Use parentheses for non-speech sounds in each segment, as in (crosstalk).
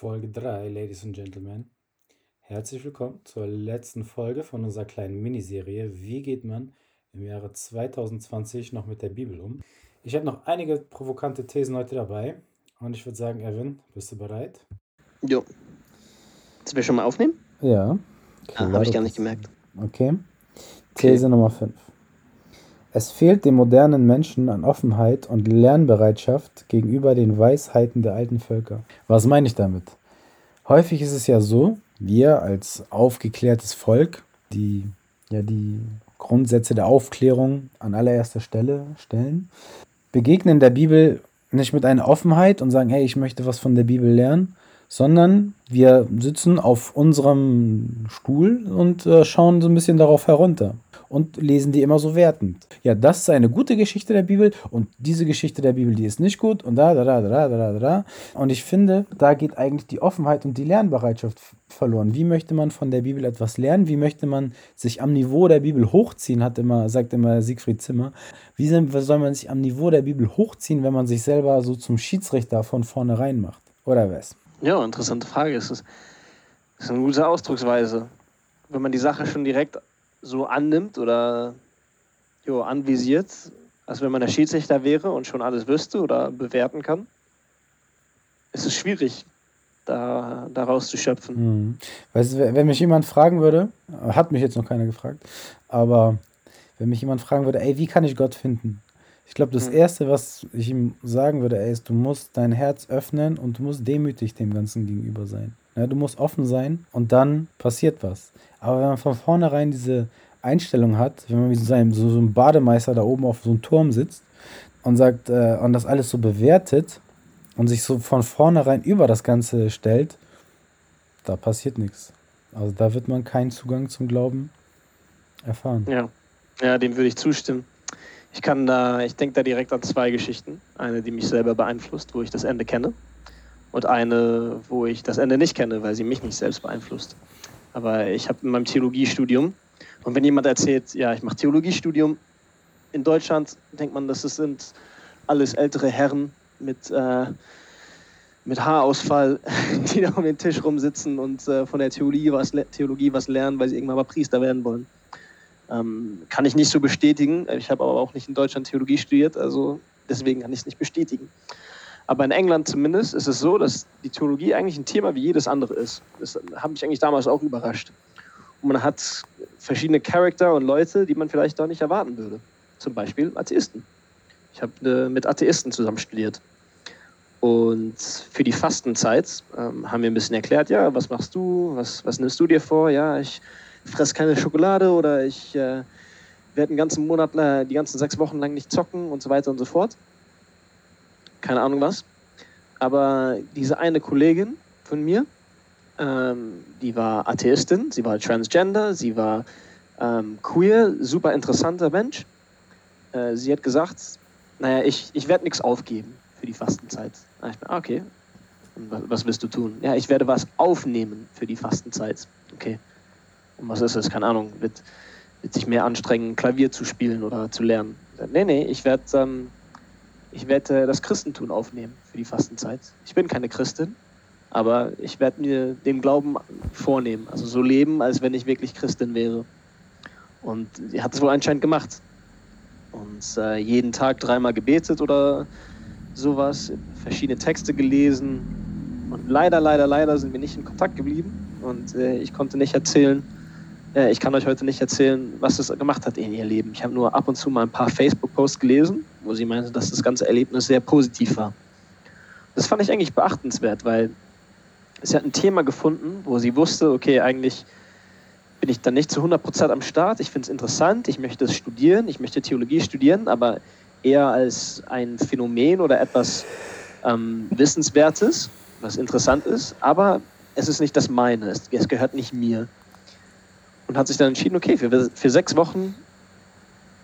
Folge 3, Ladies and Gentlemen. Herzlich willkommen zur letzten Folge von unserer kleinen Miniserie Wie geht man im Jahre 2020 noch mit der Bibel um? Ich habe noch einige provokante Thesen heute dabei und ich würde sagen, Evan, bist du bereit? Jo. Sollen wir schon mal aufnehmen? Ja. Ah, Habe ich gar nicht gemerkt. Okay. These Nummer 5. Es fehlt dem modernen Menschen an Offenheit und Lernbereitschaft gegenüber den Weisheiten der alten Völker. Was meine ich damit? Häufig ist es ja so, wir als aufgeklärtes Volk, die ja die Grundsätze der Aufklärung an allererster Stelle stellen, begegnen der Bibel nicht mit einer Offenheit und sagen, hey, ich möchte was von der Bibel lernen, sondern wir sitzen auf unserem Stuhl und äh, schauen so ein bisschen darauf herunter und lesen die immer so wertend. Ja, das ist eine gute Geschichte der Bibel und diese Geschichte der Bibel, die ist nicht gut und da, da, da, da, da, da, da. Und ich finde, da geht eigentlich die Offenheit und die Lernbereitschaft verloren. Wie möchte man von der Bibel etwas lernen? Wie möchte man sich am Niveau der Bibel hochziehen, hat immer, sagt immer Siegfried Zimmer. Wie soll man sich am Niveau der Bibel hochziehen, wenn man sich selber so zum Schiedsrichter von vornherein macht? Oder was? Ja, interessante Frage. Es ist, es ist eine gute Ausdrucksweise. Wenn man die Sache schon direkt so annimmt oder jo, anvisiert, als wenn man der Schiedsrichter wäre und schon alles wüsste oder bewerten kann, ist es schwierig, da, daraus zu schöpfen. Hm. Weißt du, wenn mich jemand fragen würde, hat mich jetzt noch keiner gefragt, aber wenn mich jemand fragen würde, ey, wie kann ich Gott finden? Ich glaube, das hm. Erste, was ich ihm sagen würde, ey, ist, du musst dein Herz öffnen und du musst demütig dem Ganzen gegenüber sein. Ja, du musst offen sein und dann passiert was. Aber wenn man von vornherein diese Einstellung hat, wenn man wie so, ein, so, so ein Bademeister da oben auf so einem Turm sitzt und sagt äh, und das alles so bewertet und sich so von vornherein über das Ganze stellt, da passiert nichts. Also da wird man keinen Zugang zum Glauben erfahren. Ja, ja dem würde ich zustimmen. Ich kann da, ich denke da direkt an zwei Geschichten. Eine, die mich selber beeinflusst, wo ich das Ende kenne und eine, wo ich das Ende nicht kenne, weil sie mich nicht selbst beeinflusst. Aber ich habe in meinem Theologiestudium, und wenn jemand erzählt, ja, ich mache Theologiestudium in Deutschland, denkt man, das sind alles ältere Herren mit, äh, mit Haarausfall, (laughs) die da um den Tisch rumsitzen und äh, von der Theologie was, Theologie was lernen, weil sie irgendwann mal Priester werden wollen. Ähm, kann ich nicht so bestätigen. Ich habe aber auch nicht in Deutschland Theologie studiert, also deswegen kann ich es nicht bestätigen. Aber in England zumindest ist es so, dass die Theologie eigentlich ein Thema wie jedes andere ist. Das hat mich eigentlich damals auch überrascht. Und man hat verschiedene Charakter und Leute, die man vielleicht da nicht erwarten würde. Zum Beispiel Atheisten. Ich habe äh, mit Atheisten zusammen studiert. Und für die Fastenzeit ähm, haben wir ein bisschen erklärt, ja, was machst du, was, was nimmst du dir vor? Ja, ich fresse keine Schokolade oder ich äh, werde den ganzen Monat, äh, die ganzen sechs Wochen lang nicht zocken und so weiter und so fort keine Ahnung was. Aber diese eine Kollegin von mir, ähm, die war Atheistin, sie war Transgender, sie war ähm, queer, super interessanter Mensch. Äh, sie hat gesagt, naja, ich, ich werde nichts aufgeben für die Fastenzeit. ich bin, ah, okay, was, was willst du tun? Ja, ich werde was aufnehmen für die Fastenzeit. Okay. Was ist das? Keine Ahnung. Wird, wird sich mehr anstrengen, Klavier zu spielen oder zu lernen? Nee, nee, ich werde ähm, ich werde das Christentum aufnehmen für die Fastenzeit. Ich bin keine Christin, aber ich werde mir den Glauben vornehmen, also so leben, als wenn ich wirklich Christin wäre. Und sie hat es wohl anscheinend gemacht. Und äh, jeden Tag dreimal gebetet oder sowas, verschiedene Texte gelesen. Und leider, leider, leider sind wir nicht in Kontakt geblieben. Und äh, ich konnte nicht erzählen, äh, ich kann euch heute nicht erzählen, was es gemacht hat in ihr Leben. Ich habe nur ab und zu mal ein paar Facebook-Posts gelesen, wo sie meinte, dass das ganze Erlebnis sehr positiv war. Das fand ich eigentlich beachtenswert, weil sie hat ein Thema gefunden, wo sie wusste, okay, eigentlich bin ich dann nicht zu 100% am Start. Ich finde es interessant, ich möchte es studieren, ich möchte Theologie studieren, aber eher als ein Phänomen oder etwas ähm, Wissenswertes, was interessant ist, aber es ist nicht das meine, es, es gehört nicht mir und hat sich dann entschieden, okay, für, für sechs Wochen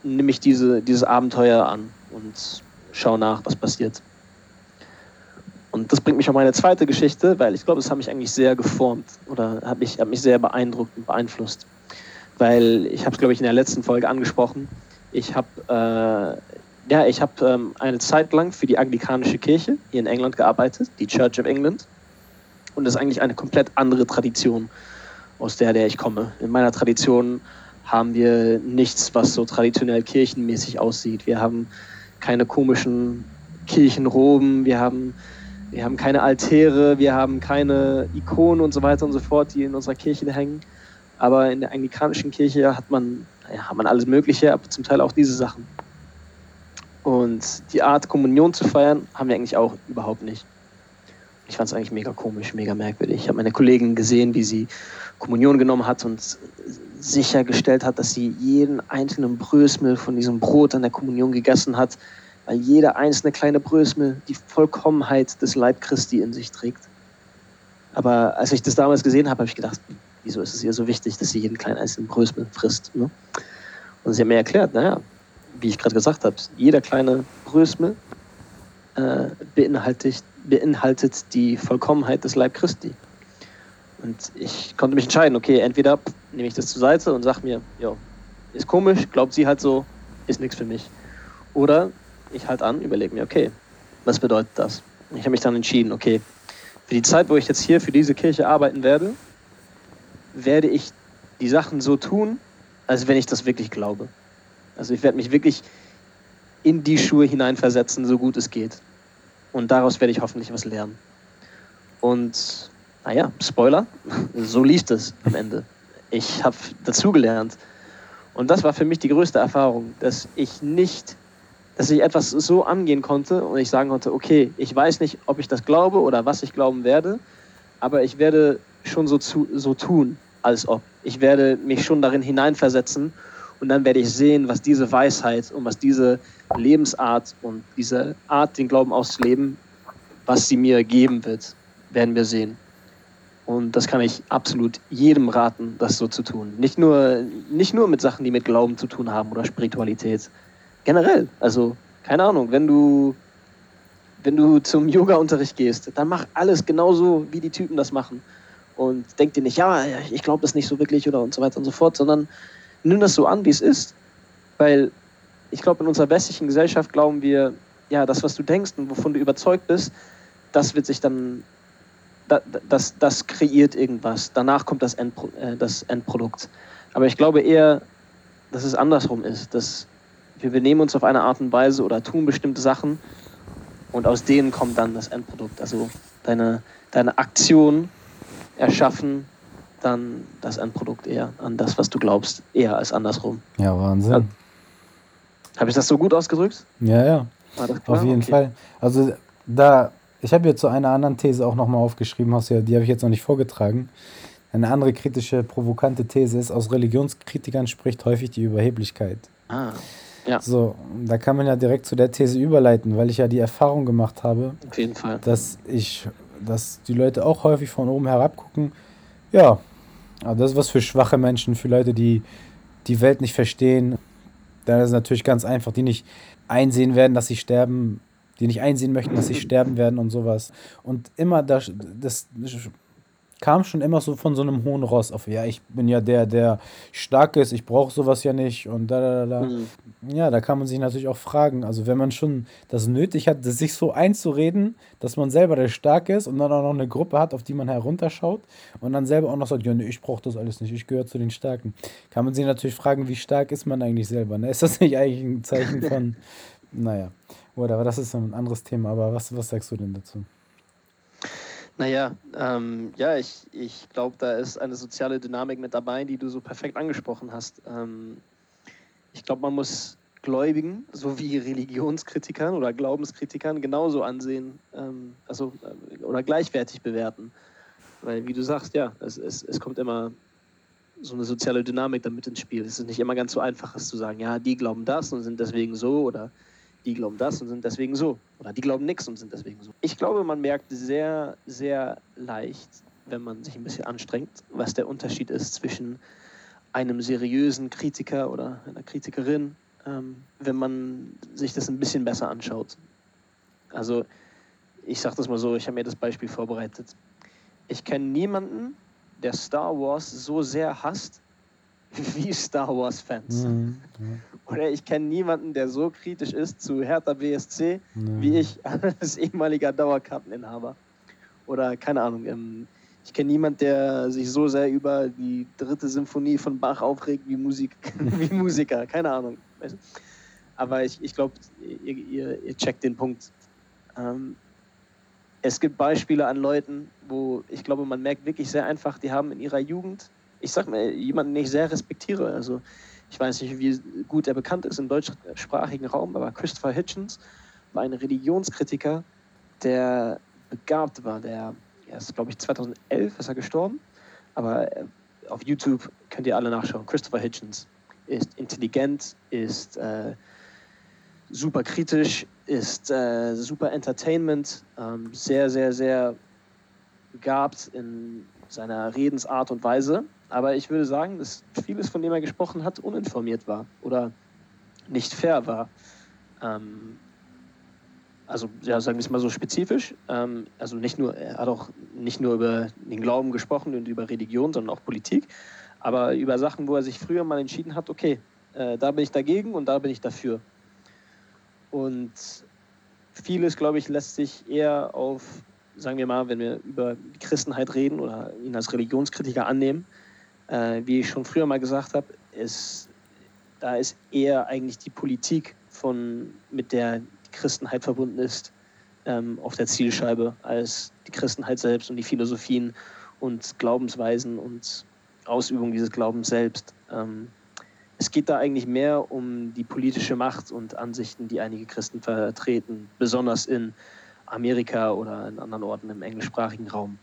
nehme ich diese, dieses Abenteuer an und schaue nach, was passiert. Und das bringt mich auf meine zweite Geschichte, weil ich glaube, es hat mich eigentlich sehr geformt oder hat mich, hat mich sehr beeindruckt und beeinflusst. Weil ich habe es, glaube ich, in der letzten Folge angesprochen. Ich habe äh, ja, habe ähm, eine Zeit lang für die anglikanische Kirche hier in England gearbeitet, die Church of England. Und das ist eigentlich eine komplett andere Tradition, aus der, der ich komme. In meiner Tradition haben wir nichts, was so traditionell kirchenmäßig aussieht. Wir haben keine komischen Kirchenroben, wir haben, wir haben keine Altäre, wir haben keine Ikonen und so weiter und so fort, die in unserer Kirche hängen. Aber in der anglikanischen Kirche hat man, ja, hat man alles Mögliche, aber zum Teil auch diese Sachen. Und die Art, Kommunion zu feiern, haben wir eigentlich auch überhaupt nicht. Ich fand es eigentlich mega komisch, mega merkwürdig. Ich habe meine Kollegin gesehen, wie sie Kommunion genommen hat und sichergestellt hat, dass sie jeden einzelnen Brösmel von diesem Brot an der Kommunion gegessen hat, weil jeder einzelne kleine Brösmel die Vollkommenheit des Leib Christi in sich trägt. Aber als ich das damals gesehen habe, habe ich gedacht, wieso ist es ihr so wichtig, dass sie jeden kleinen einzelnen Brösmel frisst? Ne? Und sie hat mir erklärt, naja, wie ich gerade gesagt habe, jeder kleine Brösmel äh, beinhaltet, beinhaltet die Vollkommenheit des Leib Christi. Und ich konnte mich entscheiden, okay, entweder nehme ich das zur Seite und sage mir, ja, ist komisch, glaubt sie halt so, ist nichts für mich. Oder ich halt an, überlege mir, okay, was bedeutet das? Und ich habe mich dann entschieden, okay, für die Zeit, wo ich jetzt hier für diese Kirche arbeiten werde, werde ich die Sachen so tun, als wenn ich das wirklich glaube. Also ich werde mich wirklich in die Schuhe hineinversetzen, so gut es geht. Und daraus werde ich hoffentlich was lernen. Und naja, Spoiler, so lief es am Ende. Ich habe dazugelernt. Und das war für mich die größte Erfahrung, dass ich nicht, dass ich etwas so angehen konnte und ich sagen konnte, okay, ich weiß nicht, ob ich das glaube oder was ich glauben werde, aber ich werde schon so, zu, so tun, als ob. Ich werde mich schon darin hineinversetzen und dann werde ich sehen, was diese Weisheit und was diese Lebensart und diese Art, den Glauben auszuleben, was sie mir geben wird, werden wir sehen. Und das kann ich absolut jedem raten, das so zu tun. Nicht nur, nicht nur mit Sachen, die mit Glauben zu tun haben oder Spiritualität. Generell. Also, keine Ahnung, wenn du, wenn du zum Yoga-Unterricht gehst, dann mach alles genauso, wie die Typen das machen. Und denk dir nicht, ja, ich glaube das nicht so wirklich oder und so weiter und so fort, sondern nimm das so an, wie es ist. Weil ich glaube, in unserer westlichen Gesellschaft glauben wir, ja, das, was du denkst und wovon du überzeugt bist, das wird sich dann, das, das kreiert irgendwas. Danach kommt das, Endpro äh, das Endprodukt. Aber ich glaube eher, dass es andersrum ist, dass wir benehmen uns auf eine Art und Weise oder tun bestimmte Sachen und aus denen kommt dann das Endprodukt. Also deine, deine Aktion erschaffen dann das Endprodukt eher an das, was du glaubst, eher als andersrum. Ja, Wahnsinn. Ja. Habe ich das so gut ausgedrückt? Ja, ja. Auf jeden okay. Fall. Also da, ich habe jetzt zu einer anderen These auch nochmal aufgeschrieben, hast ja, die habe ich jetzt noch nicht vorgetragen. Eine andere kritische, provokante These ist, aus Religionskritikern spricht häufig die Überheblichkeit. Ah, ja. So, da kann man ja direkt zu der These überleiten, weil ich ja die Erfahrung gemacht habe, Auf jeden Fall. dass ich, dass die Leute auch häufig von oben herab gucken. Ja, aber das ist was für schwache Menschen, für Leute, die die Welt nicht verstehen. Da ist es natürlich ganz einfach, die nicht einsehen werden, dass sie sterben, die nicht einsehen möchten, dass sie (clears throat) sterben werden und sowas. Und immer das, das kam schon immer so von so einem hohen Ross auf, ja, ich bin ja der, der stark ist, ich brauche sowas ja nicht und da, da, da. Mhm. Ja, da kann man sich natürlich auch fragen, also wenn man schon das nötig hat, sich so einzureden, dass man selber der Starke ist und dann auch noch eine Gruppe hat, auf die man herunterschaut und dann selber auch noch sagt, ja, nee, ich brauche das alles nicht, ich gehöre zu den Starken, kann man sich natürlich fragen, wie stark ist man eigentlich selber, ne? Ist das nicht eigentlich ein Zeichen (laughs) von, naja, oder, aber das ist ein anderes Thema, aber was, was sagst du denn dazu? Naja, ähm, ja, ich, ich glaube, da ist eine soziale Dynamik mit dabei, die du so perfekt angesprochen hast. Ähm, ich glaube, man muss Gläubigen sowie Religionskritikern oder Glaubenskritikern genauso ansehen, ähm, also äh, oder gleichwertig bewerten. Weil, wie du sagst, ja, es, es, es kommt immer so eine soziale Dynamik damit ins Spiel. Es ist nicht immer ganz so einfach, es zu sagen, ja, die glauben das und sind deswegen so oder die glauben das und sind deswegen so. Oder die glauben nichts und sind deswegen so. Ich glaube, man merkt sehr, sehr leicht, wenn man sich ein bisschen anstrengt, was der Unterschied ist zwischen einem seriösen Kritiker oder einer Kritikerin, ähm, wenn man sich das ein bisschen besser anschaut. Also, ich sage das mal so, ich habe mir das Beispiel vorbereitet. Ich kenne niemanden, der Star Wars so sehr hasst (laughs) wie Star Wars-Fans. Mhm. Oder ich kenne niemanden, der so kritisch ist zu Hertha BSC mhm. wie ich (laughs) als ehemaliger Dauerkarteninhaber. Oder keine Ahnung. Ähm, ich kenne niemanden, der sich so sehr über die dritte Symphonie von Bach aufregt wie, Musik, (laughs) wie Musiker. Keine Ahnung. Aber ich, ich glaube, ihr, ihr, ihr, checkt den Punkt. Ähm, es gibt Beispiele an Leuten, wo ich glaube, man merkt wirklich sehr einfach, die haben in ihrer Jugend, ich sag mal, jemanden, den ich sehr respektiere. Also ich weiß nicht, wie gut er bekannt ist im deutschsprachigen Raum, aber Christopher Hitchens war ein Religionskritiker, der begabt war. Der er ist, glaube ich, 2011 ist er gestorben, aber äh, auf YouTube könnt ihr alle nachschauen. Christopher Hitchens ist intelligent, ist äh, super kritisch, ist äh, super Entertainment, ähm, sehr, sehr, sehr begabt in seiner Redensart und Weise. Aber ich würde sagen, dass vieles, von dem er gesprochen hat, uninformiert war oder nicht fair war. Ähm, also ja, sagen wir es mal so spezifisch. Ähm, also nicht nur, er hat auch nicht nur über den Glauben gesprochen und über Religion, sondern auch Politik, aber über Sachen, wo er sich früher mal entschieden hat, okay, äh, da bin ich dagegen und da bin ich dafür. Und vieles, glaube ich, lässt sich eher auf, sagen wir mal, wenn wir über Christenheit reden oder ihn als Religionskritiker annehmen, äh, wie ich schon früher mal gesagt habe, ist, da ist eher eigentlich die Politik von, mit der Christenheit verbunden ist, ähm, auf der Zielscheibe als die Christenheit selbst und die Philosophien und Glaubensweisen und Ausübung dieses Glaubens selbst. Ähm, es geht da eigentlich mehr um die politische Macht und Ansichten, die einige Christen vertreten, besonders in Amerika oder in anderen Orten im englischsprachigen Raum.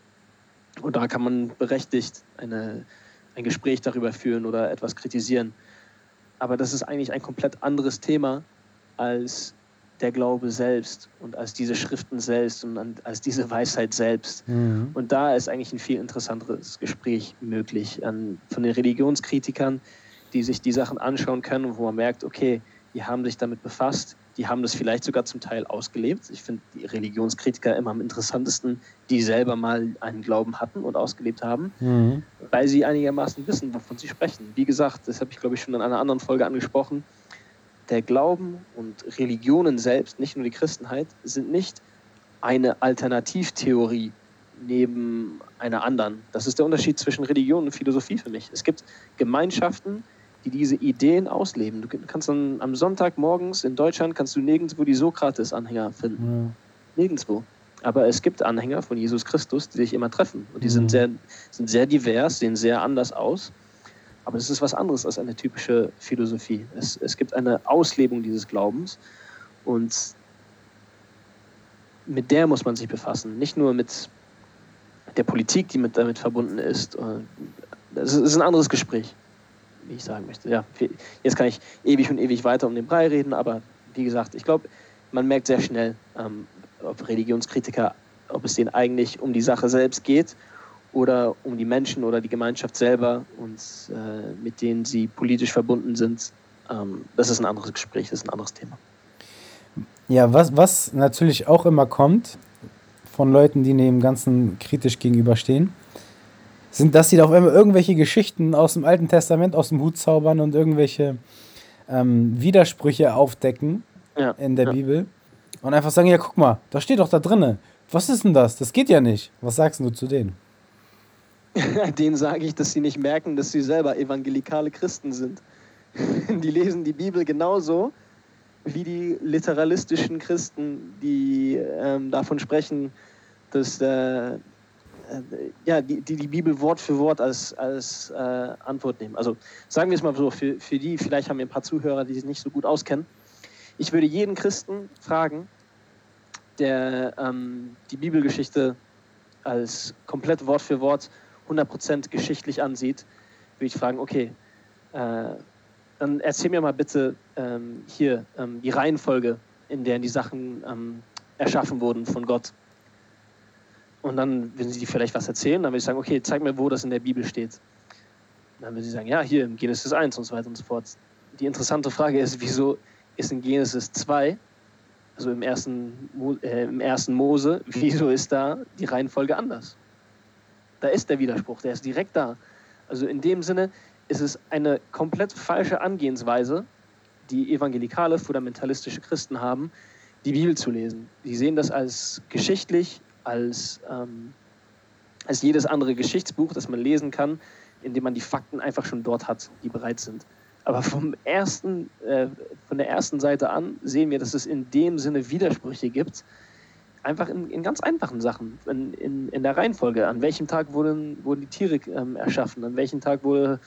Und da kann man berechtigt eine, ein Gespräch darüber führen oder etwas kritisieren. Aber das ist eigentlich ein komplett anderes Thema als der Glaube selbst und als diese Schriften selbst und als diese Weisheit selbst. Mhm. Und da ist eigentlich ein viel interessanteres Gespräch möglich an, von den Religionskritikern, die sich die Sachen anschauen können und wo man merkt, okay, die haben sich damit befasst, die haben das vielleicht sogar zum Teil ausgelebt. Ich finde die Religionskritiker immer am interessantesten, die selber mal einen Glauben hatten und ausgelebt haben, mhm. weil sie einigermaßen wissen, wovon sie sprechen. Wie gesagt, das habe ich, glaube ich, schon in einer anderen Folge angesprochen der Glauben und Religionen selbst, nicht nur die Christenheit, sind nicht eine Alternativtheorie neben einer anderen. Das ist der Unterschied zwischen Religion und Philosophie für mich. Es gibt Gemeinschaften, die diese Ideen ausleben. Du kannst dann am Sonntag morgens in Deutschland kannst du nirgendwo die Sokrates-Anhänger finden. Ja. Nirgendwo. Aber es gibt Anhänger von Jesus Christus, die sich immer treffen. Und die sind, sehr, sind sehr divers, sehen sehr anders aus. Aber es ist was anderes als eine typische Philosophie. Es, es gibt eine Auslebung dieses Glaubens und mit der muss man sich befassen. Nicht nur mit der Politik, die mit, damit verbunden ist. Es ist ein anderes Gespräch, wie ich sagen möchte. Ja, jetzt kann ich ewig und ewig weiter um den Brei reden, aber wie gesagt, ich glaube, man merkt sehr schnell, ähm, ob Religionskritiker, ob es denen eigentlich um die Sache selbst geht oder um die Menschen oder die Gemeinschaft selber und äh, mit denen sie politisch verbunden sind. Ähm, das ist ein anderes Gespräch, das ist ein anderes Thema. Ja, was, was natürlich auch immer kommt von Leuten, die dem Ganzen kritisch gegenüberstehen, sind, dass sie da auf einmal irgendwelche Geschichten aus dem Alten Testament aus dem Hut zaubern und irgendwelche ähm, Widersprüche aufdecken ja, in der ja. Bibel und einfach sagen, ja, guck mal, da steht doch da drinne. Was ist denn das? Das geht ja nicht. Was sagst du zu denen? (laughs) denen sage ich, dass sie nicht merken, dass sie selber evangelikale Christen sind. (laughs) Die lesen die Bibel genauso wie die literalistischen Christen, die ähm, davon sprechen, dass äh, äh, ja, die, die, die Bibel Wort für Wort als, als äh, Antwort nehmen. Also sagen wir es mal so, für, für die, vielleicht haben wir ein paar Zuhörer, die sich nicht so gut auskennen. Ich würde jeden Christen fragen, der ähm, die Bibelgeschichte als komplett Wort für Wort 100% geschichtlich ansieht, würde ich fragen, okay, äh, dann erzähl mir mal bitte ähm, hier ähm, die Reihenfolge, in der die Sachen ähm, erschaffen wurden von Gott. Und dann, wenn sie vielleicht was erzählen, dann würde ich sagen, okay, zeig mir, wo das in der Bibel steht. dann würde sie sagen, ja, hier im Genesis 1 und so weiter und so fort. Die interessante Frage ist, wieso ist in Genesis 2, also im ersten, äh, im ersten Mose, (laughs) wieso ist da die Reihenfolge anders? Da ist der Widerspruch, der ist direkt da. Also in dem Sinne ist es eine komplett falsche Angehensweise, die evangelikale, fundamentalistische Christen haben, die Bibel zu lesen. Sie sehen das als geschichtlich als, ähm, als jedes andere Geschichtsbuch, das man lesen kann, indem man die Fakten einfach schon dort hat, die bereit sind. Aber vom ersten, äh, von der ersten Seite an sehen wir, dass es in dem Sinne Widersprüche gibt, einfach in, in ganz einfachen Sachen, in, in, in, der Reihenfolge. An welchem Tag wurden, wurden die Tiere ähm, erschaffen? An welchem Tag wurde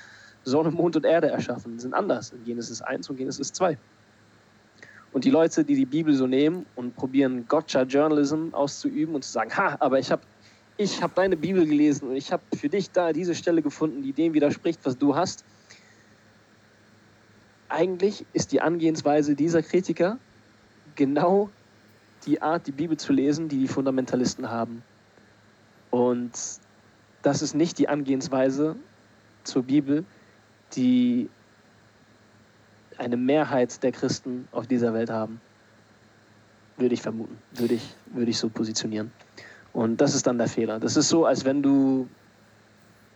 Sonne, Mond und Erde erschaffen? Sind anders in Genesis 1 und Genesis 2. Und die Leute, die die Bibel so nehmen und probieren, Gotcha-Journalism auszuüben und zu sagen, ha, aber ich habe ich hab deine Bibel gelesen und ich habe für dich da diese Stelle gefunden, die dem widerspricht, was du hast. Eigentlich ist die Angehensweise dieser Kritiker genau die Art, die Bibel zu lesen, die die Fundamentalisten haben. Und das ist nicht die Angehensweise zur Bibel, die eine Mehrheit der Christen auf dieser Welt haben. Würde ich vermuten, würde ich, würde ich so positionieren. Und das ist dann der Fehler. Das ist so, als wenn du,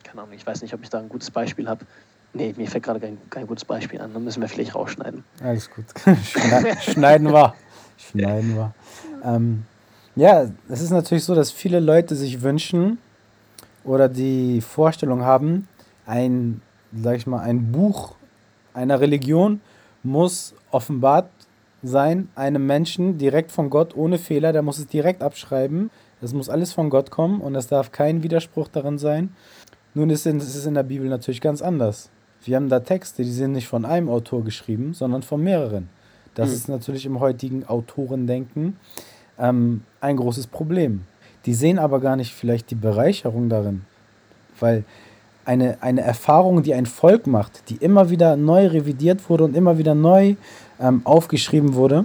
keine Ahnung, ich weiß nicht, ob ich da ein gutes Beispiel habe. Nee, mir fällt gerade kein, kein gutes Beispiel an. Dann müssen wir vielleicht rausschneiden. Alles gut. (laughs) Schneiden wir. Schneiden wir. Ähm, ja, es ist natürlich so, dass viele Leute sich wünschen oder die Vorstellung haben, ein, sag ich mal, ein Buch einer Religion muss offenbart sein, einem Menschen direkt von Gott ohne Fehler, der muss es direkt abschreiben. Es muss alles von Gott kommen und es darf kein Widerspruch darin sein. Nun ist es in der Bibel natürlich ganz anders. Wir haben da Texte, die sind nicht von einem Autor geschrieben, sondern von mehreren. Das mhm. ist natürlich im heutigen Autorendenken ähm, ein großes Problem. Die sehen aber gar nicht vielleicht die Bereicherung darin, weil eine, eine Erfahrung, die ein Volk macht, die immer wieder neu revidiert wurde und immer wieder neu ähm, aufgeschrieben wurde,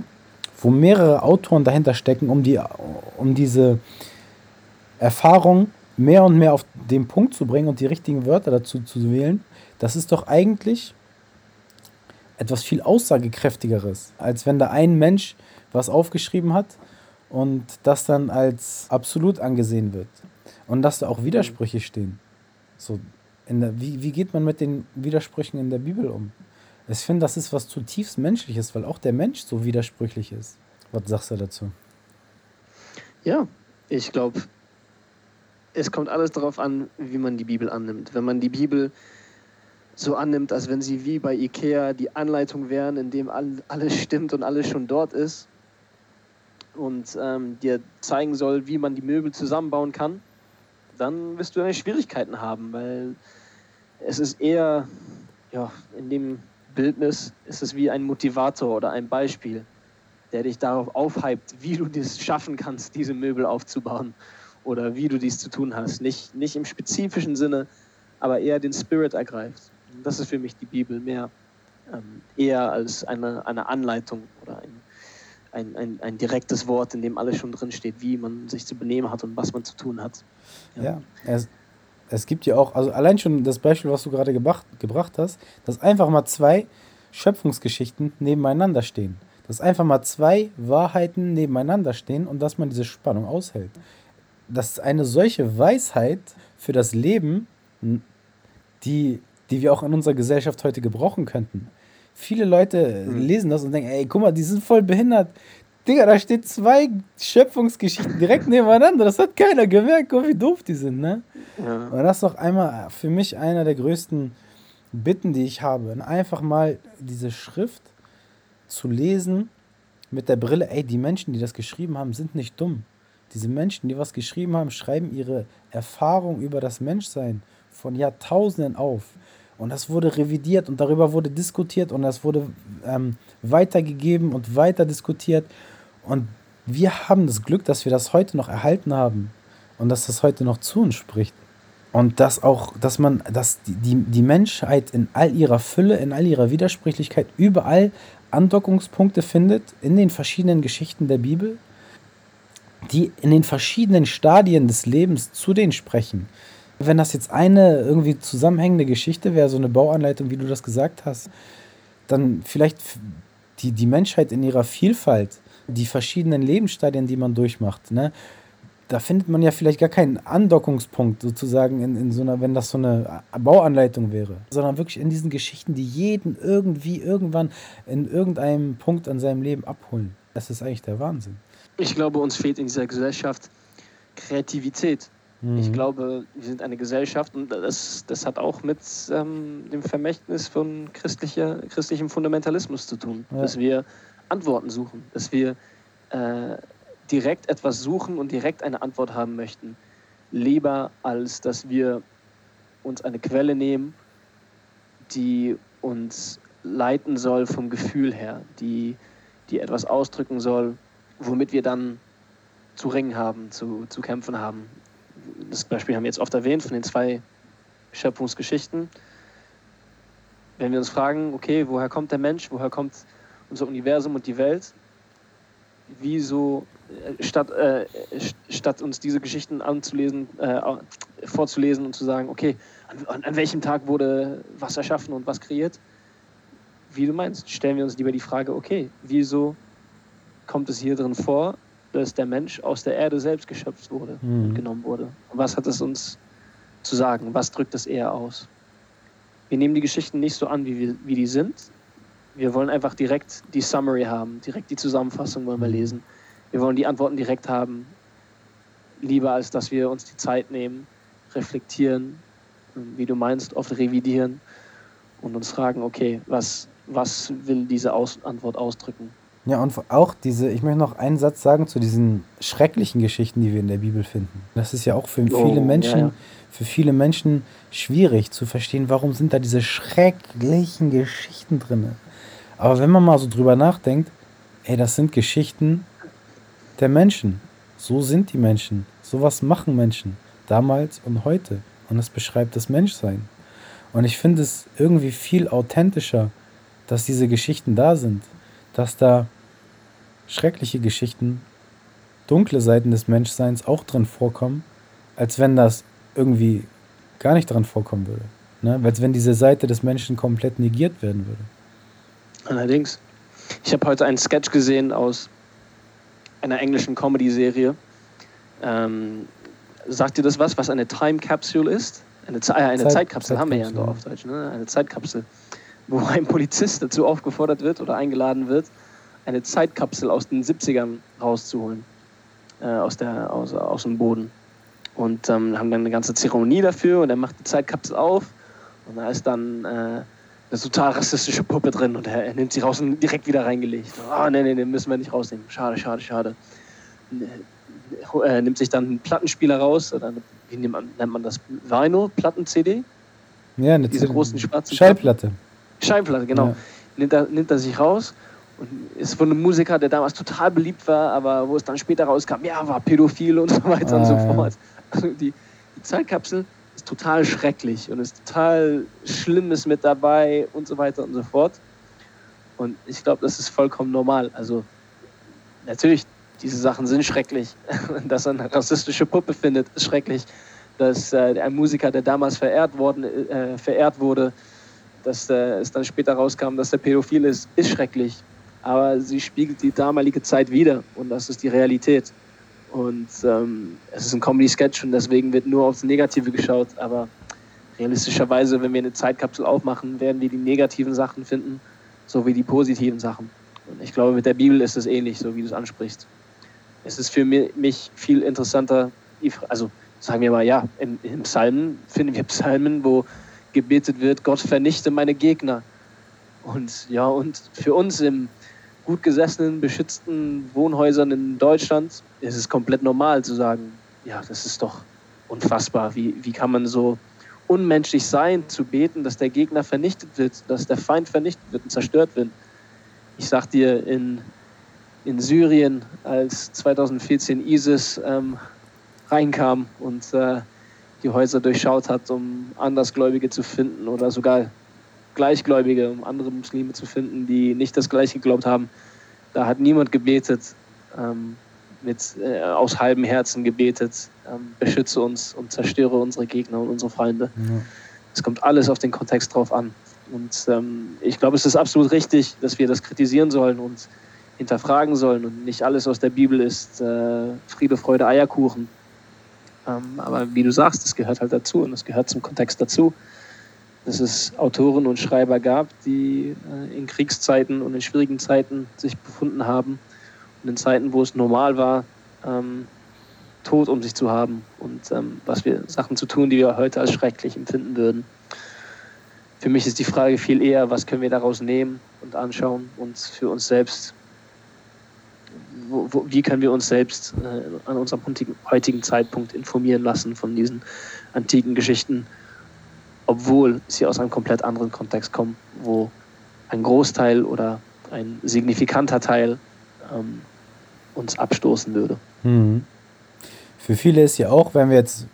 wo mehrere Autoren dahinter stecken, um, die, um diese Erfahrung mehr und mehr auf den Punkt zu bringen und die richtigen Wörter dazu zu wählen, das ist doch eigentlich etwas viel aussagekräftigeres, als wenn da ein Mensch was aufgeschrieben hat und das dann als absolut angesehen wird. Und dass da auch Widersprüche stehen. So, der, wie, wie geht man mit den Widersprüchen in der Bibel um? Ich finde, das ist was zutiefst Menschliches, weil auch der Mensch so widersprüchlich ist. Was sagst du dazu? Ja, ich glaube, es kommt alles darauf an, wie man die Bibel annimmt. Wenn man die Bibel so annimmt, als wenn sie wie bei Ikea die Anleitung wären, in dem alles stimmt und alles schon dort ist und ähm, dir zeigen soll, wie man die Möbel zusammenbauen kann, dann wirst du deine Schwierigkeiten haben, weil es ist eher, ja, in dem Bildnis ist es wie ein Motivator oder ein Beispiel, der dich darauf aufhypt, wie du es schaffen kannst, diese Möbel aufzubauen oder wie du dies zu tun hast. Nicht, nicht im spezifischen Sinne, aber eher den Spirit ergreift. Und das ist für mich die Bibel mehr, ähm, eher als eine, eine Anleitung oder ein, ein, ein, ein direktes Wort, in dem alles schon drin steht, wie man sich zu benehmen hat und was man zu tun hat. Ja, ja es, es gibt ja auch, also allein schon das Beispiel, was du gerade gebracht, gebracht hast, dass einfach mal zwei Schöpfungsgeschichten nebeneinander stehen. Dass einfach mal zwei Wahrheiten nebeneinander stehen und dass man diese Spannung aushält. Dass eine solche Weisheit für das Leben, die, die wir auch in unserer Gesellschaft heute gebrauchen könnten, Viele Leute mhm. lesen das und denken, ey, guck mal, die sind voll behindert. Digga, da steht zwei Schöpfungsgeschichten direkt nebeneinander. Das hat keiner gemerkt, guck, wie doof die sind, ne? Ja. Und das ist doch einmal für mich einer der größten Bitten, die ich habe. Einfach mal diese Schrift zu lesen mit der Brille, ey, die Menschen, die das geschrieben haben, sind nicht dumm. Diese Menschen, die was geschrieben haben, schreiben ihre Erfahrung über das Menschsein von Jahrtausenden auf. Und das wurde revidiert und darüber wurde diskutiert und das wurde ähm, weitergegeben und weiter diskutiert. Und wir haben das Glück, dass wir das heute noch erhalten haben und dass das heute noch zu uns spricht. Und dass auch, dass man, dass die, die Menschheit in all ihrer Fülle, in all ihrer Widersprüchlichkeit überall Andockungspunkte findet in den verschiedenen Geschichten der Bibel, die in den verschiedenen Stadien des Lebens zu denen sprechen. Wenn das jetzt eine irgendwie zusammenhängende Geschichte wäre, so eine Bauanleitung, wie du das gesagt hast, dann vielleicht die, die Menschheit in ihrer Vielfalt, die verschiedenen Lebensstadien, die man durchmacht, ne? Da findet man ja vielleicht gar keinen Andockungspunkt sozusagen in, in so einer, wenn das so eine Bauanleitung wäre, sondern wirklich in diesen Geschichten, die jeden irgendwie irgendwann in irgendeinem Punkt an seinem Leben abholen. Das ist eigentlich der Wahnsinn. Ich glaube, uns fehlt in dieser Gesellschaft Kreativität. Mhm. Ich glaube, wir sind eine Gesellschaft und das, das hat auch mit ähm, dem Vermächtnis von christlicher, christlichem Fundamentalismus zu tun, ja. dass wir Antworten suchen, dass wir äh, direkt etwas suchen und direkt eine Antwort haben möchten. Lieber als dass wir uns eine Quelle nehmen, die uns leiten soll vom Gefühl her, die, die etwas ausdrücken soll, womit wir dann zu ringen haben, zu, zu kämpfen haben. Das Beispiel haben wir jetzt oft erwähnt von den zwei Schöpfungsgeschichten. Wenn wir uns fragen, okay, woher kommt der Mensch, woher kommt unser Universum und die Welt, wieso äh, statt, äh, statt uns diese Geschichten anzulesen, äh, vorzulesen und zu sagen, okay, an, an, welchem Tag wurde was erschaffen und was kreiert, wie du meinst, stellen wir uns lieber die Frage, okay, wieso kommt es hier drin vor, dass der Mensch aus der Erde selbst geschöpft wurde mhm. und genommen wurde? Und was hat es uns zu sagen? Was drückt das eher aus? Wir nehmen die Geschichten nicht so an, wie, wir, wie die sind, wir wollen einfach direkt die Summary haben, direkt die Zusammenfassung wollen wir mhm. lesen. Wir wollen die Antworten direkt haben, lieber als dass wir uns die Zeit nehmen, reflektieren, wie du meinst, oft revidieren und uns fragen, okay, was, was will diese Aus Antwort ausdrücken? Ja, und auch diese, ich möchte noch einen Satz sagen zu diesen schrecklichen Geschichten, die wir in der Bibel finden. Das ist ja auch für oh, viele Menschen, ja, ja. für viele Menschen schwierig zu verstehen, warum sind da diese schrecklichen Geschichten drin. Aber wenn man mal so drüber nachdenkt, ey, das sind Geschichten der Menschen. So sind die Menschen. So was machen Menschen. Damals und heute. Und es beschreibt das Menschsein. Und ich finde es irgendwie viel authentischer, dass diese Geschichten da sind. Dass da schreckliche Geschichten, dunkle Seiten des Menschseins auch drin vorkommen, als wenn das irgendwie gar nicht dran vorkommen würde. Ne? Als wenn diese Seite des Menschen komplett negiert werden würde. Allerdings. Ich habe heute einen Sketch gesehen aus einer englischen Comedy-Serie. Ähm, sagt dir das was, was eine Time Capsule ist? Eine, äh, eine Zeit, Zeitkapsel haben wir ja in Deutsch, ne? Eine Zeitkapsel, wo ein Polizist dazu aufgefordert wird oder eingeladen wird, eine Zeitkapsel aus den 70ern rauszuholen, äh, aus, der, aus, aus dem Boden. Und ähm, haben dann eine ganze Zeremonie dafür und er macht die Zeitkapsel auf und da ist dann äh, eine total rassistische Puppe drin und er, er, nimmt sie raus und direkt wieder reingelegt. Ah, oh, nee, nee, nee, müssen wir nicht rausnehmen. Schade, schade, schade. Er nimmt sich dann einen Plattenspieler raus, oder wie nennt man, nennt man das? Vinyl, Platten-CD? Ja, eine Diese großen schwarzen Schallplatte. Schallplatte, genau. Ja. Nimmt, er, nimmt er sich raus und ist von einem Musiker, der damals total beliebt war, aber wo es dann später rauskam, ja, war pädophil und (laughs) so weiter ah, und so ah, fort. Also die, die Zeitkapsel ist total schrecklich und ist total Schlimmes mit dabei und so weiter und so fort. Und ich glaube, das ist vollkommen normal. Also natürlich, diese Sachen sind schrecklich. (laughs) Dass er eine rassistische Puppe findet, ist schrecklich. Dass äh, ein Musiker, der damals verehrt, worden, äh, verehrt wurde, dass äh, es dann später rauskam, dass er pädophil ist, ist schrecklich. Aber sie spiegelt die damalige Zeit wider und das ist die Realität. Und ähm, es ist ein Comedy-Sketch und deswegen wird nur aufs Negative geschaut. Aber realistischerweise, wenn wir eine Zeitkapsel aufmachen, werden wir die negativen Sachen finden, so wie die positiven Sachen. Und ich glaube, mit der Bibel ist es ähnlich, so wie du es ansprichst. Es ist für mich viel interessanter, also sagen wir mal, ja, im, im Psalmen finden wir Psalmen, wo gebetet wird, Gott vernichte meine Gegner. Und ja, und für uns im gut gesessenen, beschützten Wohnhäusern in Deutschland ist es komplett normal zu sagen, ja, das ist doch unfassbar. Wie, wie kann man so unmenschlich sein, zu beten, dass der Gegner vernichtet wird, dass der Feind vernichtet wird und zerstört wird? Ich sag dir, in, in Syrien, als 2014 ISIS ähm, reinkam und äh, die Häuser durchschaut hat, um Andersgläubige zu finden oder sogar Gleichgläubige, um andere Muslime zu finden, die nicht das Gleiche geglaubt haben. Da hat niemand gebetet, ähm, mit, äh, aus halbem Herzen gebetet, ähm, beschütze uns und zerstöre unsere Gegner und unsere Feinde. Ja. Es kommt alles auf den Kontext drauf an. Und ähm, ich glaube, es ist absolut richtig, dass wir das kritisieren sollen und hinterfragen sollen und nicht alles aus der Bibel ist äh, Friede, Freude, Eierkuchen. Ähm, aber wie du sagst, es gehört halt dazu und es gehört zum Kontext dazu dass es Autoren und Schreiber gab, die äh, in Kriegszeiten und in schwierigen Zeiten sich befunden haben und in Zeiten, wo es normal war, ähm, Tod um sich zu haben und ähm, was wir Sachen zu tun, die wir heute als schrecklich empfinden würden. Für mich ist die Frage viel eher, was können wir daraus nehmen und anschauen und für uns selbst, wo, wo, wie können wir uns selbst äh, an unserem heutigen Zeitpunkt informieren lassen von diesen antiken Geschichten, obwohl sie aus einem komplett anderen Kontext kommen, wo ein Großteil oder ein signifikanter Teil ähm, uns abstoßen würde. Mhm. Für viele ist ja auch, wenn wir jetzt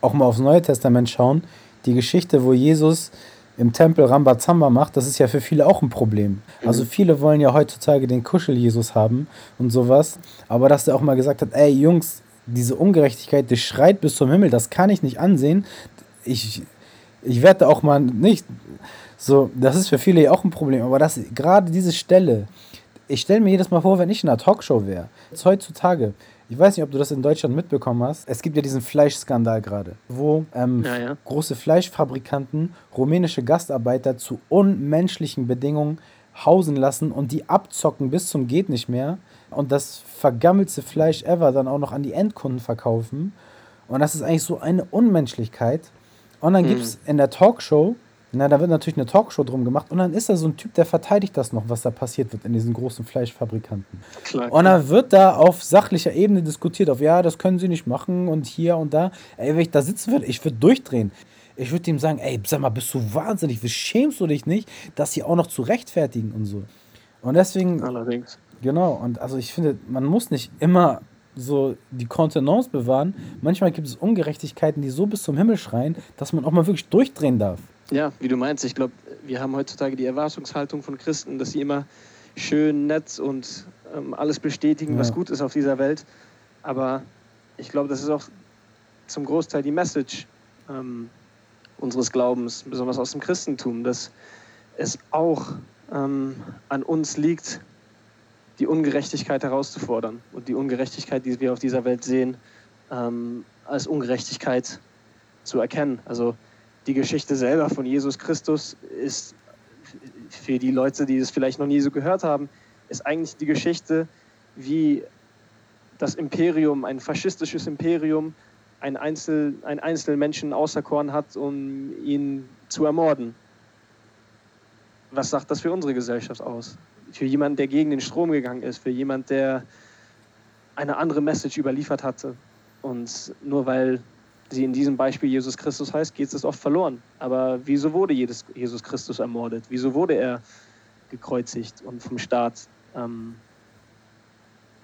auch mal aufs Neue Testament schauen, die Geschichte, wo Jesus im Tempel Rambazamba macht, das ist ja für viele auch ein Problem. Mhm. Also viele wollen ja heutzutage den Kuschel-Jesus haben und sowas, aber dass er auch mal gesagt hat, ey Jungs, diese Ungerechtigkeit, die schreit bis zum Himmel, das kann ich nicht ansehen. Ich, ich werde auch mal nicht so, das ist für viele ja auch ein Problem, aber das gerade diese Stelle, ich stelle mir jedes Mal vor, wenn ich in einer Talkshow wäre, heutzutage, ich weiß nicht, ob du das in Deutschland mitbekommen hast. Es gibt ja diesen Fleischskandal gerade, wo ähm, ja, ja. große Fleischfabrikanten rumänische Gastarbeiter zu unmenschlichen Bedingungen hausen lassen und die abzocken bis zum geht nicht mehr und das vergammelte Fleisch ever dann auch noch an die Endkunden verkaufen. Und das ist eigentlich so eine Unmenschlichkeit. Und dann mhm. gibt es in der Talkshow na, da wird natürlich eine Talkshow drum gemacht und dann ist da so ein Typ, der verteidigt das noch, was da passiert wird in diesen großen Fleischfabrikanten. Klar, klar. Und dann wird da auf sachlicher Ebene diskutiert, auf ja, das können sie nicht machen und hier und da. Ey, wenn ich da sitzen würde, ich würde durchdrehen. Ich würde ihm sagen, ey, sag mal, bist du wahnsinnig, wie schämst du dich nicht, das hier auch noch zu rechtfertigen und so. Und deswegen. Allerdings. Genau, und also ich finde, man muss nicht immer so die Kontenance bewahren. Manchmal gibt es Ungerechtigkeiten, die so bis zum Himmel schreien, dass man auch mal wirklich durchdrehen darf. Ja, wie du meinst, ich glaube, wir haben heutzutage die Erwartungshaltung von Christen, dass sie immer schön, nett und ähm, alles bestätigen, ja. was gut ist auf dieser Welt. Aber ich glaube, das ist auch zum Großteil die Message ähm, unseres Glaubens, besonders aus dem Christentum, dass es auch ähm, an uns liegt, die Ungerechtigkeit herauszufordern und die Ungerechtigkeit, die wir auf dieser Welt sehen, ähm, als Ungerechtigkeit zu erkennen. Also die Geschichte selber von Jesus Christus ist für die Leute, die es vielleicht noch nie so gehört haben, ist eigentlich die Geschichte, wie das Imperium, ein faschistisches Imperium, einen, Einzel, einen einzelnen Menschen auserkoren hat, um ihn zu ermorden. Was sagt das für unsere Gesellschaft aus? Für jemanden, der gegen den Strom gegangen ist, für jemanden, der eine andere Message überliefert hatte. Und nur weil sie in diesem Beispiel Jesus Christus heißt, geht es oft verloren. Aber wieso wurde Jesus Christus ermordet? Wieso wurde er gekreuzigt und vom Staat, ähm,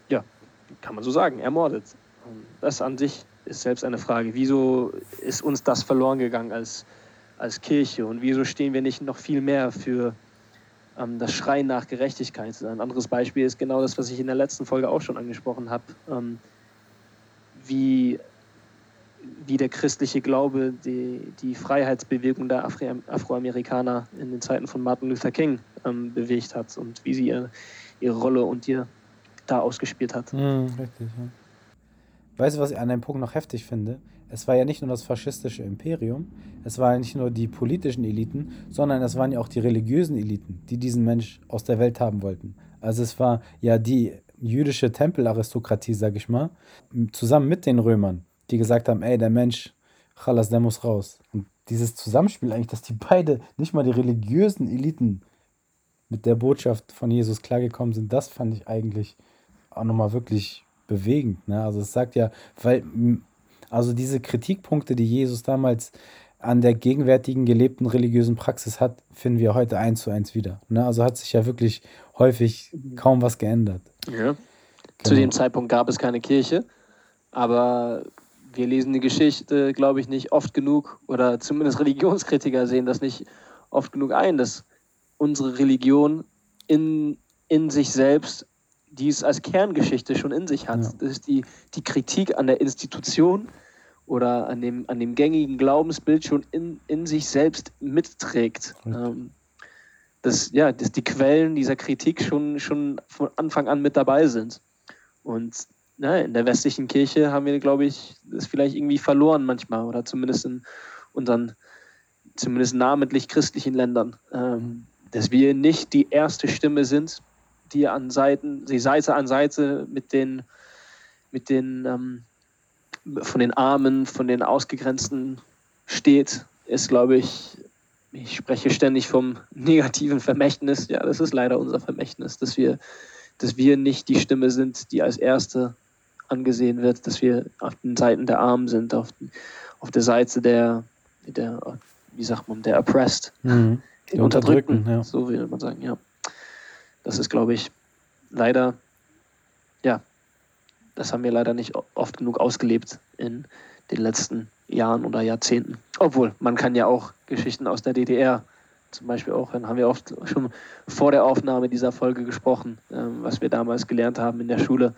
ja, kann man so sagen, ermordet? Das an sich ist selbst eine Frage. Wieso ist uns das verloren gegangen als, als Kirche? Und wieso stehen wir nicht noch viel mehr für ähm, das Schreien nach Gerechtigkeit? Ein anderes Beispiel ist genau das, was ich in der letzten Folge auch schon angesprochen habe. Ähm, wie wie der christliche Glaube die, die Freiheitsbewegung der Afri Afroamerikaner in den Zeiten von Martin Luther King ähm, bewegt hat und wie sie ihre, ihre Rolle und ihr da ausgespielt hat. Mhm, richtig, ja. Weißt du, was ich an dem Punkt noch heftig finde? Es war ja nicht nur das faschistische Imperium, es waren nicht nur die politischen Eliten, sondern es waren ja auch die religiösen Eliten, die diesen Mensch aus der Welt haben wollten. Also es war ja die jüdische Tempelaristokratie, sag ich mal, zusammen mit den Römern die gesagt haben, ey, der Mensch, Chalas, der muss raus. Und dieses Zusammenspiel eigentlich, dass die beide, nicht mal die religiösen Eliten mit der Botschaft von Jesus klargekommen sind, das fand ich eigentlich auch nochmal wirklich bewegend. Ne? Also es sagt ja, weil, also diese Kritikpunkte, die Jesus damals an der gegenwärtigen gelebten religiösen Praxis hat, finden wir heute eins zu eins wieder. Ne? Also hat sich ja wirklich häufig kaum was geändert. Ja. Genau. Zu dem Zeitpunkt gab es keine Kirche, aber wir lesen die Geschichte, glaube ich, nicht oft genug, oder zumindest Religionskritiker sehen das nicht oft genug ein, dass unsere Religion in, in sich selbst dies als Kerngeschichte schon in sich hat. Ja. Das ist die, die Kritik an der Institution oder an dem, an dem gängigen Glaubensbild schon in, in sich selbst mitträgt. Ähm, dass, ja, dass die Quellen dieser Kritik schon, schon von Anfang an mit dabei sind. Und ne, in der westlichen Kirche haben wir, glaube ich, das vielleicht irgendwie verloren manchmal oder zumindest in unseren, zumindest namentlich christlichen Ländern, ähm, dass wir nicht die erste Stimme sind, die an Seiten, die Seite an Seite mit den, mit den ähm, von den Armen, von den Ausgegrenzten steht, ist, glaube ich, ich spreche ständig vom (laughs) negativen Vermächtnis. Ja, das ist leider unser Vermächtnis, dass wir, dass wir nicht die Stimme sind, die als Erste angesehen wird, dass wir auf den Seiten der Armen sind, auf, auf der Seite der, der, wie sagt man, der Oppressed, mhm. den Unterdrückten, ja. so will man sagen, ja. Das ist, glaube ich, leider, ja, das haben wir leider nicht oft genug ausgelebt in den letzten Jahren oder Jahrzehnten. Obwohl, man kann ja auch Geschichten aus der DDR zum Beispiel auch, dann haben wir oft schon vor der Aufnahme dieser Folge gesprochen, ähm, was wir damals gelernt haben in der Schule.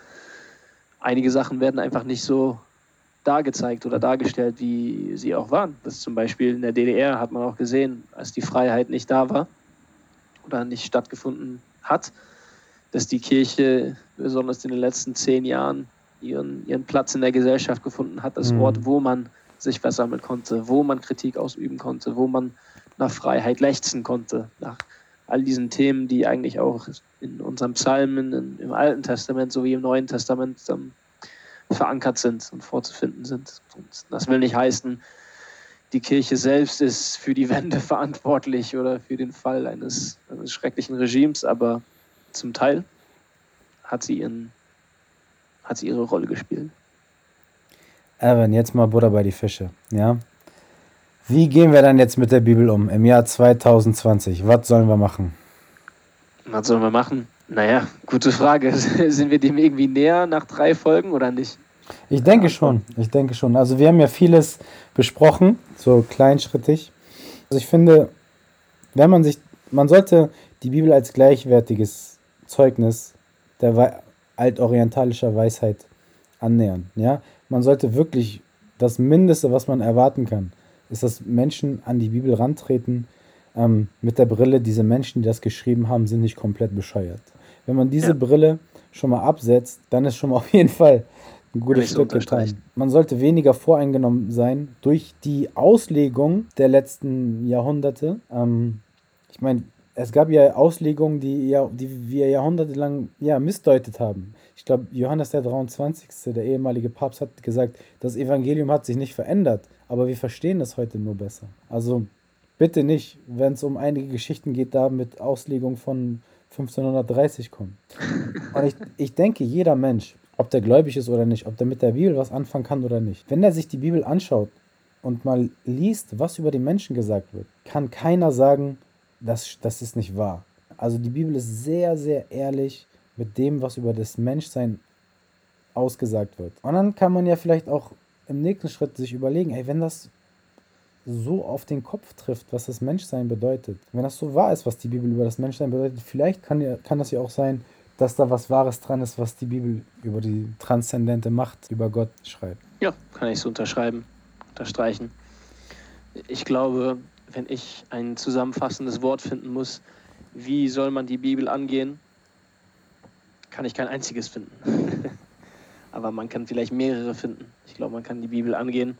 Einige Sachen werden einfach nicht so dargezeigt oder dargestellt, wie sie auch waren. Das zum Beispiel in der DDR hat man auch gesehen, als die Freiheit nicht da war oder nicht stattgefunden hat, dass die Kirche besonders in den letzten zehn Jahren ihren, ihren Platz in der Gesellschaft gefunden hat, das mhm. Ort, wo man sich versammeln konnte, wo man Kritik ausüben konnte, wo man nach Freiheit lechzen konnte, nach all diesen Themen, die eigentlich auch in unseren Psalmen in, im Alten Testament sowie im Neuen Testament ähm, verankert sind und vorzufinden sind. Und das will nicht heißen, die Kirche selbst ist für die Wende (laughs) verantwortlich oder für den Fall eines, eines schrecklichen Regimes, aber zum Teil hat sie, ihren, hat sie ihre Rolle gespielt. Evan, jetzt mal Butter bei die Fische, ja? Wie gehen wir dann jetzt mit der Bibel um im Jahr 2020? Was sollen wir machen? Was sollen wir machen? Naja, gute Frage. (laughs) Sind wir dem irgendwie näher nach drei Folgen oder nicht? Ich denke schon. Ich denke schon. Also wir haben ja vieles besprochen, so kleinschrittig. Also ich finde, wenn man sich, man sollte die Bibel als gleichwertiges Zeugnis der altorientalischer Weisheit annähern. Ja, man sollte wirklich das Mindeste, was man erwarten kann, ist, dass Menschen an die Bibel rantreten ähm, mit der Brille, diese Menschen, die das geschrieben haben, sind nicht komplett bescheuert. Wenn man diese ja. Brille schon mal absetzt, dann ist schon mal (laughs) auf jeden Fall ein gutes Stück getan. Man sollte weniger voreingenommen sein durch die Auslegung der letzten Jahrhunderte. Ähm, ich meine, es gab ja Auslegungen, die, ja, die wir jahrhundertelang ja, missdeutet haben. Ich glaube, Johannes der 23., der ehemalige Papst, hat gesagt, das Evangelium hat sich nicht verändert, aber wir verstehen es heute nur besser. Also bitte nicht, wenn es um einige Geschichten geht, da mit Auslegung von 1530 kommen. Und ich, ich denke, jeder Mensch, ob der gläubig ist oder nicht, ob der mit der Bibel was anfangen kann oder nicht, wenn er sich die Bibel anschaut und mal liest, was über die Menschen gesagt wird, kann keiner sagen, das, das ist nicht wahr. Also die Bibel ist sehr, sehr ehrlich mit dem, was über das Menschsein ausgesagt wird. Und dann kann man ja vielleicht auch im nächsten Schritt sich überlegen, ey, wenn das so auf den Kopf trifft, was das Menschsein bedeutet, wenn das so wahr ist, was die Bibel über das Menschsein bedeutet, vielleicht kann, ja, kann das ja auch sein, dass da was Wahres dran ist, was die Bibel über die transzendente Macht, über Gott schreibt. Ja, kann ich so unterschreiben, unterstreichen. Ich glaube, wenn ich ein zusammenfassendes Wort finden muss, wie soll man die Bibel angehen, kann ich kein einziges finden. (laughs) Aber man kann vielleicht mehrere finden. Ich glaube, man kann die Bibel angehen,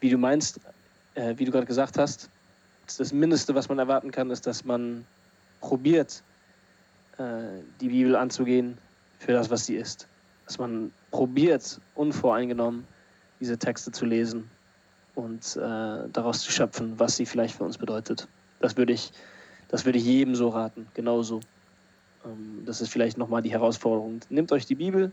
wie du meinst, äh, wie du gerade gesagt hast. Das Mindeste, was man erwarten kann, ist, dass man probiert, die Bibel anzugehen für das, was sie ist. Dass man probiert, unvoreingenommen diese Texte zu lesen und äh, daraus zu schöpfen, was sie vielleicht für uns bedeutet. Das würde ich, das ich jedem so raten, genauso. Ähm, das ist vielleicht nochmal die Herausforderung. Nehmt euch die Bibel,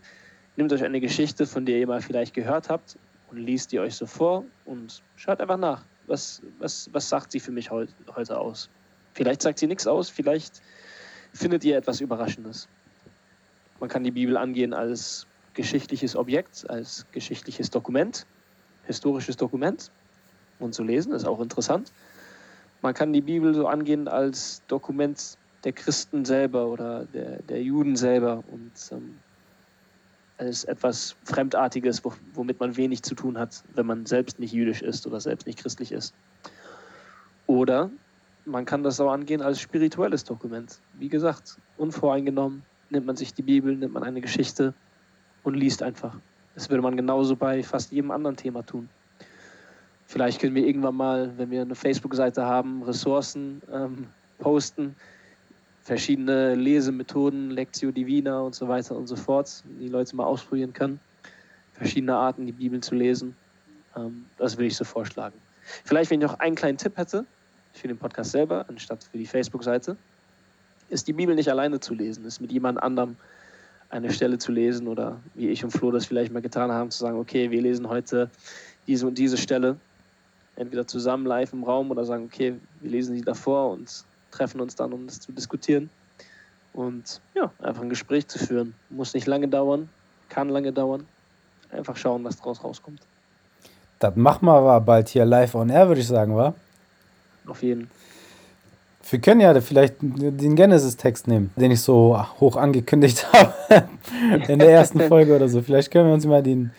nehmt euch eine Geschichte, von der ihr mal vielleicht gehört habt und liest die euch so vor und schaut einfach nach. Was, was, was sagt sie für mich heut, heute aus? Vielleicht sagt sie nichts aus, vielleicht findet ihr etwas Überraschendes. Man kann die Bibel angehen als geschichtliches Objekt, als geschichtliches Dokument, historisches Dokument und zu lesen, ist auch interessant. Man kann die Bibel so angehen als Dokument der Christen selber oder der, der Juden selber und ähm, als etwas Fremdartiges, womit man wenig zu tun hat, wenn man selbst nicht jüdisch ist oder selbst nicht christlich ist. Oder man kann das auch angehen als spirituelles Dokument. Wie gesagt, unvoreingenommen nimmt man sich die Bibel, nimmt man eine Geschichte und liest einfach. Das würde man genauso bei fast jedem anderen Thema tun. Vielleicht können wir irgendwann mal, wenn wir eine Facebook-Seite haben, Ressourcen ähm, posten, verschiedene Lesemethoden, Lectio Divina und so weiter und so fort, die Leute mal ausprobieren können. verschiedene Arten, die Bibel zu lesen. Ähm, das würde ich so vorschlagen. Vielleicht, wenn ich noch einen kleinen Tipp hätte für den Podcast selber, anstatt für die Facebook-Seite, ist die Bibel nicht alleine zu lesen, ist mit jemand anderem eine Stelle zu lesen oder wie ich und Flo das vielleicht mal getan haben, zu sagen, okay, wir lesen heute diese und diese Stelle, entweder zusammen live im Raum oder sagen, okay, wir lesen sie davor und treffen uns dann, um das zu diskutieren. Und ja, einfach ein Gespräch zu führen. Muss nicht lange dauern, kann lange dauern. Einfach schauen, was daraus rauskommt. Das machen wir aber bald hier live on air, würde ich sagen, wa? Auf jeden Fall. Wir können ja vielleicht den Genesis-Text nehmen, den ich so hoch angekündigt (laughs) habe in der ersten (laughs) Folge oder so. Vielleicht können wir uns mal den,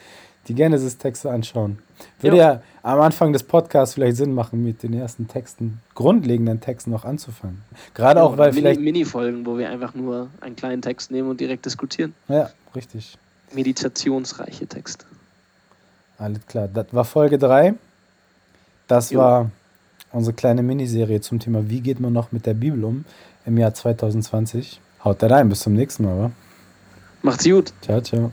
die Genesis-Texte anschauen. Würde ja. ja. am Anfang des Podcasts vielleicht Sinn machen, mit den ersten Texten, grundlegenden Texten noch anzufangen. Gerade ja, auch, weil Mini, vielleicht. Mini-Folgen, wo wir einfach nur einen kleinen Text nehmen und direkt diskutieren. Ja, richtig. Meditationsreiche Texte. Alles klar. Das war Folge 3. Das jo. war unsere kleine Miniserie zum Thema, wie geht man noch mit der Bibel um im Jahr 2020. Haut da rein, bis zum nächsten Mal, wa? Macht's gut. Ciao, ciao.